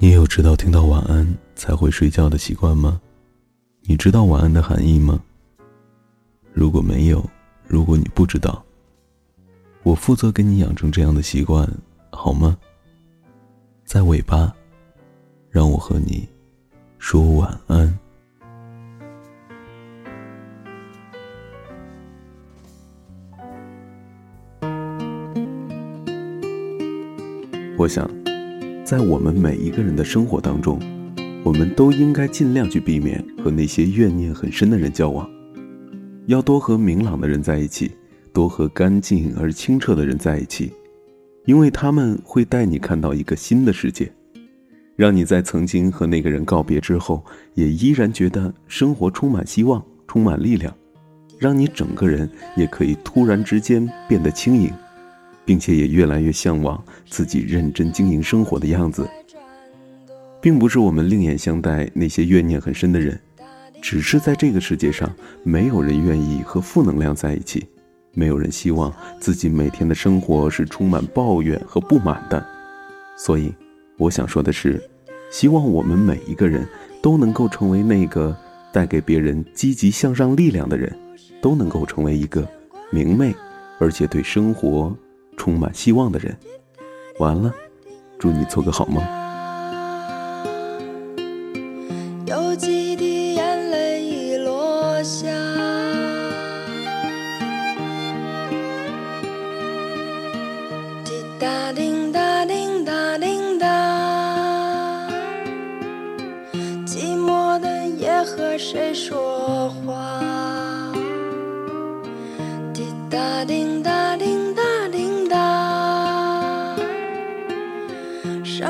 你有知道听到晚安才会睡觉的习惯吗？你知道晚安的含义吗？如果没有，如果你不知道，我负责给你养成这样的习惯，好吗？在尾巴，让我和你说晚安。我想，在我们每一个人的生活当中，我们都应该尽量去避免和那些怨念很深的人交往，要多和明朗的人在一起，多和干净而清澈的人在一起，因为他们会带你看到一个新的世界，让你在曾经和那个人告别之后，也依然觉得生活充满希望，充满力量，让你整个人也可以突然之间变得轻盈。并且也越来越向往自己认真经营生活的样子，并不是我们另眼相待那些怨念很深的人，只是在这个世界上，没有人愿意和负能量在一起，没有人希望自己每天的生活是充满抱怨和不满的。所以，我想说的是，希望我们每一个人都能够成为那个带给别人积极向上力量的人，都能够成为一个明媚而且对生活。充满希望的人，完了，祝你做个好梦。有几滴眼泪已落下，滴答滴答滴答滴答，寂寞的夜和谁说话？滴答滴答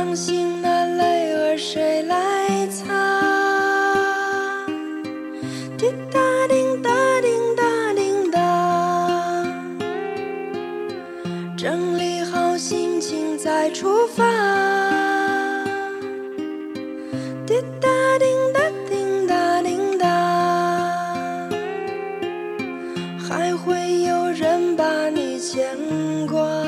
伤心的泪儿谁来擦？滴答滴答滴答滴答，整理好心情再出发。滴答滴答滴答滴答，还会有人把你牵挂。